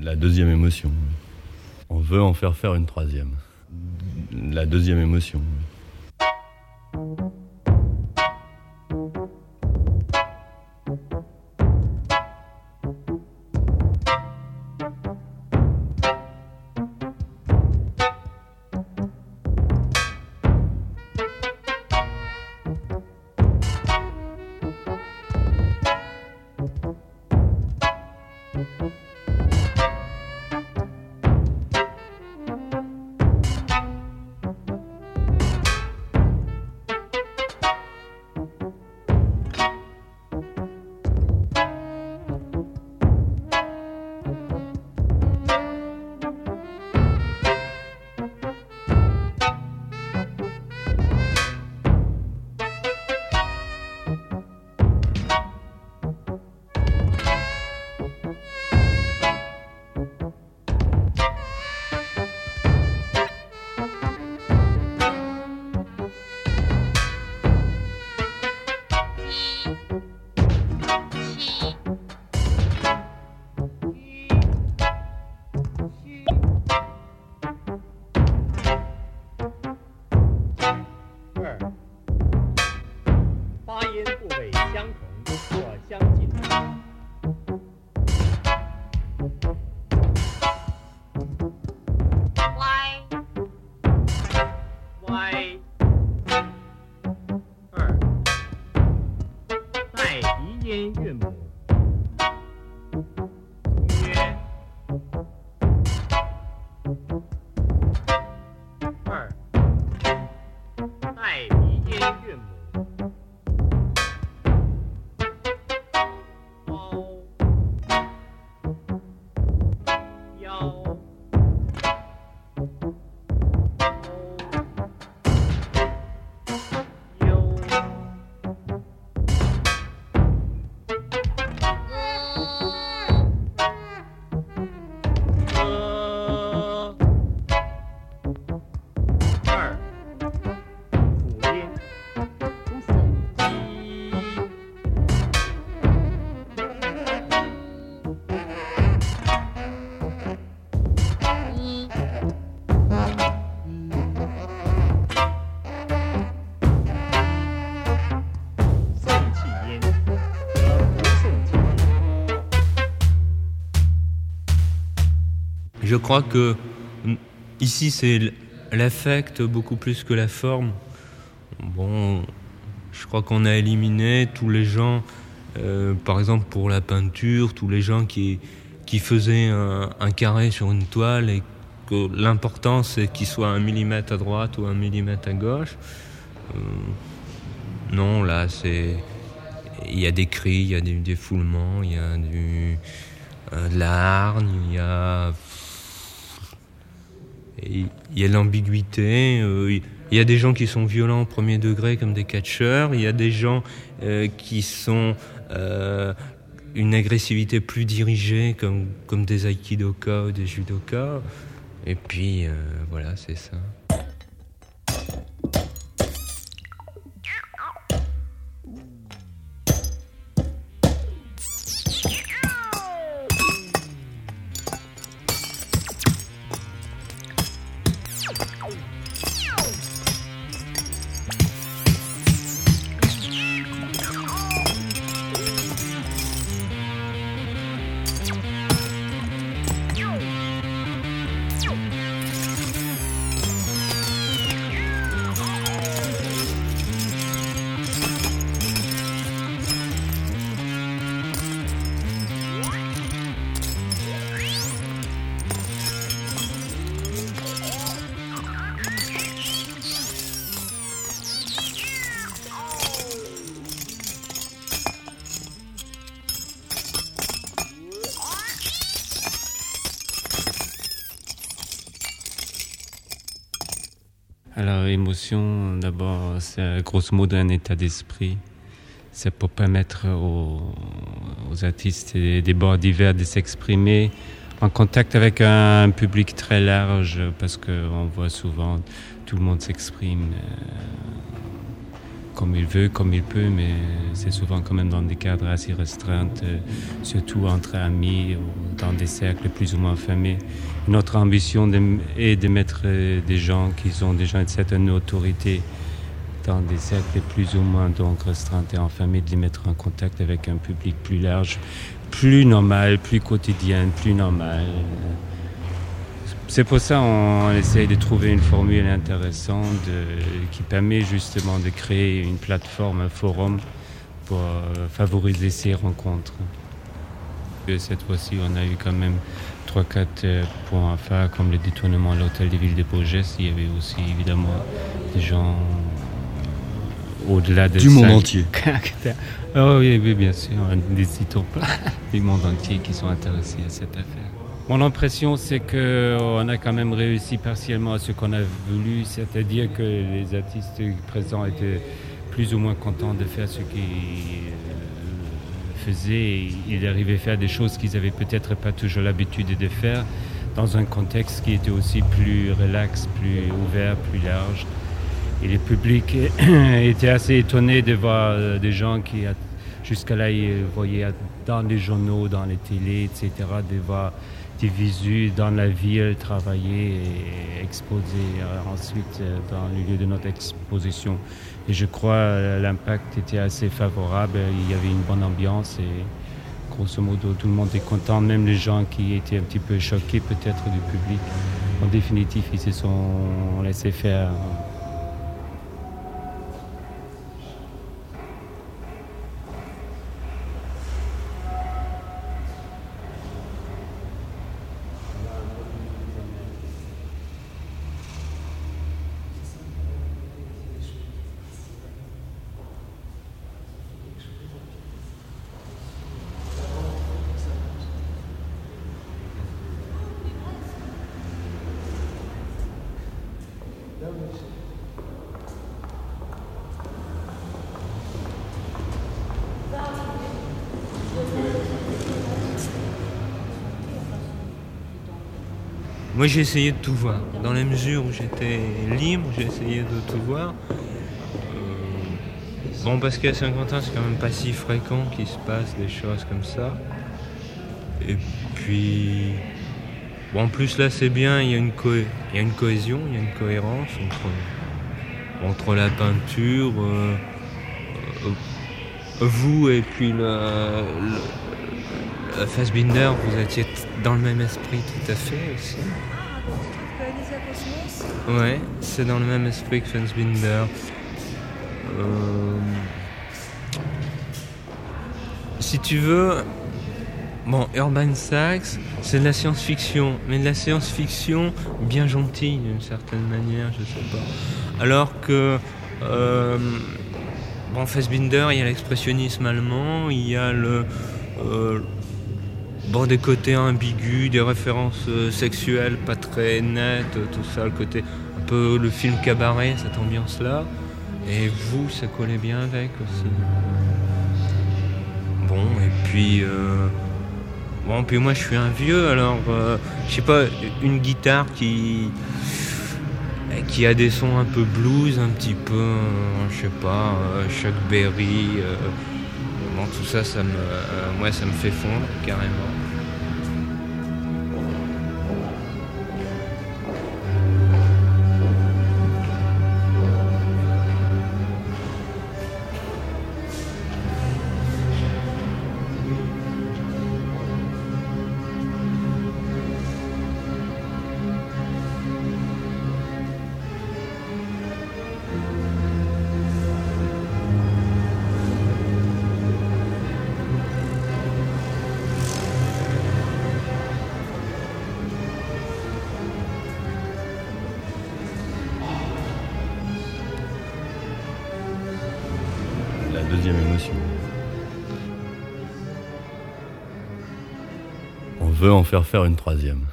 La deuxième émotion. On veut en faire faire une troisième. La deuxième émotion. Je crois que ici c'est l'affect beaucoup plus que la forme. Bon, je crois qu'on a éliminé tous les gens, euh, par exemple pour la peinture, tous les gens qui, qui faisaient un, carré sur une toile et que l'important c'est qu'il soit un millimètre à droite ou un millimètre à gauche. Euh, non, là c'est. Il y a des cris, il y a des défoulements, il y a du, euh, de la hargne, il y a il y a l'ambiguïté. Euh, il y a des gens qui sont violents au premier degré comme des catcheurs. Il y a des gens euh, qui sont euh, une agressivité plus dirigée comme, comme des aikidoka ou des judokas. Et puis voilà, c'est ça. Alors, émotion, d'abord, c'est grosso modo un état d'esprit. C'est pour permettre aux, artistes des bords divers de s'exprimer en contact avec un public très large, parce qu'on voit souvent tout le monde s'exprime. Euh, comme il veut, comme il peut, mais c'est souvent quand même dans des cadres assez restreints, euh, surtout entre amis ou dans des cercles plus ou moins fermés. Notre ambition est de mettre euh, des gens qui ont déjà une certaine autorité dans des cercles plus ou moins donc restreints et enfermés, de les mettre en contact avec un public plus large, plus normal, plus quotidien, plus normal. C'est pour ça qu'on essaye de trouver une formule intéressante qui permet justement de créer une plateforme, un forum pour euh, favoriser ces rencontres. cette fois-ci, on a eu quand même 3-4 euh, points à faire, comme le détournement à l'hôtel des villes de Bourges. Il y avait aussi évidemment des gens euh, au-delà de du monde entier. oh, oui, oui, bien sûr, n'hésitons pas, du monde entier qui sont intéressés à cette affaire. Mon impression, c'est qu'on a quand même réussi partiellement à ce qu'on a voulu, c'est-à-dire que les artistes présents étaient plus ou moins contents de faire ce qu'ils euh, faisaient. Ils arrivaient à faire des choses qu'ils n'avaient peut-être pas toujours l'habitude de faire dans un contexte qui était aussi plus relax, plus ouvert, plus large. Et le public était assez étonné de voir euh, des gens qui, jusqu'à là, ils voyaient dans les journaux, dans les télés, etc., de voir des dans la ville, travailler et exposer euh, ensuite euh, dans le lieu de notre exposition. Et je crois euh, l'impact était assez favorable, il y avait une bonne ambiance et grosso modo tout le monde est content, même les gens qui étaient un petit peu choqués peut-être du public. En définitive, ils se sont laissés faire Moi j'ai essayé de tout voir. Dans la mesure où j'étais libre, j'ai essayé de tout voir. Euh, bon parce qu'à Saint-Quentin c'est quand même pas si fréquent qu'il se passe des choses comme ça. Et puis bon en plus là c'est bien, il y, a une il y a une cohésion, il y a une cohérence entre, entre la peinture, euh, euh, vous et puis le, le Fassbinder, vous étiez dans le même esprit tout à fait aussi. Ouais, c'est dans le même esprit que Fassbinder. Euh... Si tu veux, bon, Urban Sax, c'est de la science-fiction, mais de la science-fiction bien gentille d'une certaine manière, je sais pas. Alors que, euh, bon, Fassbinder, il y a l'expressionnisme allemand, il y a le, euh, bon, des côtés ambigus, des références euh, sexuelles pas très nettes, tout ça, le côté un peu le film cabaret, cette ambiance-là. Et vous, ça collait bien avec aussi. Bon, et puis. Euh, bon, puis moi je suis un vieux, alors euh, je sais pas, une guitare qui. Qui a des sons un peu blues, un petit peu, je sais pas, Chuck Berry. bon, tout ça, ça me, ça me fait fondre carrément. On veut en faire faire une troisième.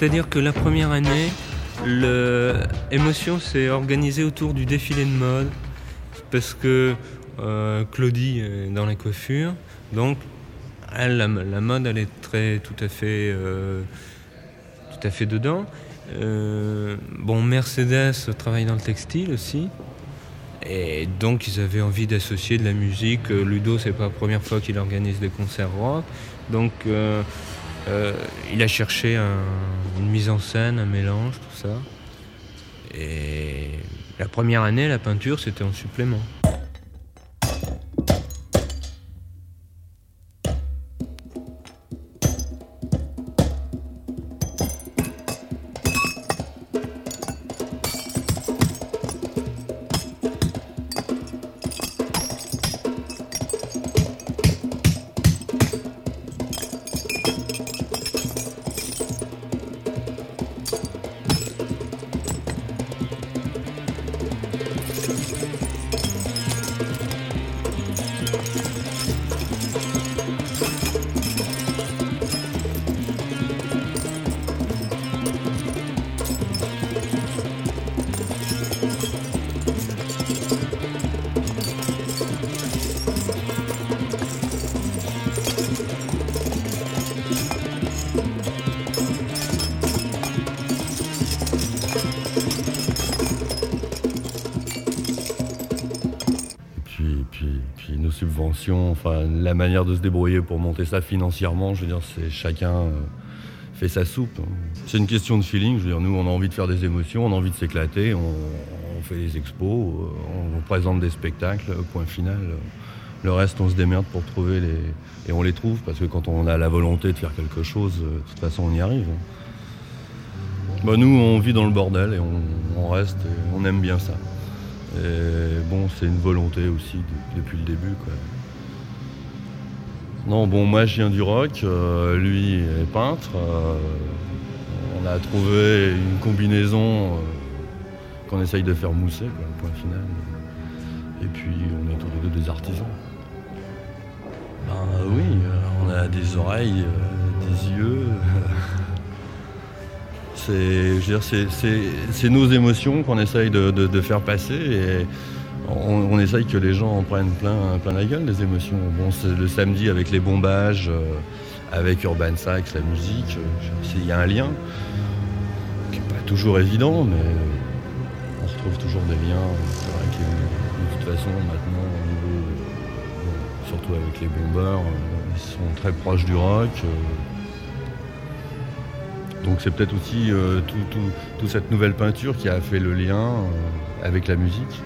C'est-à-dire que la première année, l'émotion s'est organisée autour du défilé de mode, parce que euh, Claudie est dans la coiffure, donc la, mode, elle est très tout à fait, euh, dedans. Euh, bon, Mercedes travaille dans le textile aussi. Et donc ils avaient envie d'associer de la musique. Ludo, c'est pas la première fois qu'il organise des concerts rock. Donc il a cherché une mise en scène, un mélange, tout ça. Et la première année, la peinture, c'était en supplément. Enfin la manière de se débrouiller pour monter ça financièrement, je veux dire, c'est chacun euh, fait sa soupe. Hein. C'est une question de feeling, je veux dire, nous on a envie de faire des émotions, on a envie de s'éclater, on, fait des expos, euh, on, présente des spectacles, point final. Le reste, on se démerde pour trouver les. Et on les trouve parce que quand on a la volonté de faire quelque chose, euh, de toute façon, on y arrive. Hein. Bah, nous, on vit dans le bordel et on, reste et on aime bien ça. Et bon, c'est une volonté aussi depuis le début. Non, bon, moi je viens du rock, euh, lui est peintre. Euh, on a trouvé une combinaison euh, qu'on essaye de faire mousser, quoi, point final. Et puis on est tous les deux des artisans. Ben oui, on a des oreilles, des yeux. c'est nos émotions qu'on essaye de, faire passer. On, essaye que les gens en prennent plein, plein la gueule des émotions. Bon, le samedi avec les bombages, euh, avec Urban Sax, la musique, euh, il y a un lien qui n'est pas toujours évident, mais on retrouve toujours des liens. Que de toute façon, maintenant, surtout avec les bombeurs, euh, ils sont très proches du rock. Donc c'est peut-être aussi toute cette nouvelle peinture qui a fait le lien avec la musique.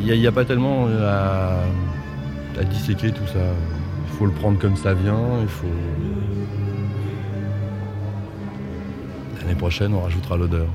Il n'y a, pas tellement à, disséquer tout ça. Il faut le prendre comme ça vient, il. L'année prochaine, on rajoutera l'odeur.